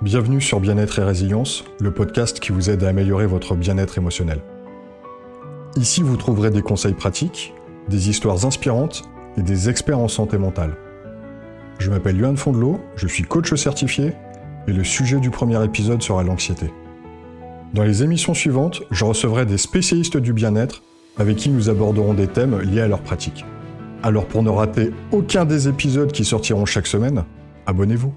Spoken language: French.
Bienvenue sur Bien-être et Résilience, le podcast qui vous aide à améliorer votre bien-être émotionnel. Ici, vous trouverez des conseils pratiques, des histoires inspirantes et des experts en santé mentale. Je m'appelle Yohan Fondelot, je suis coach certifié et le sujet du premier épisode sera l'anxiété. Dans les émissions suivantes, je recevrai des spécialistes du bien-être avec qui nous aborderons des thèmes liés à leur pratique. Alors pour ne rater aucun des épisodes qui sortiront chaque semaine, abonnez-vous.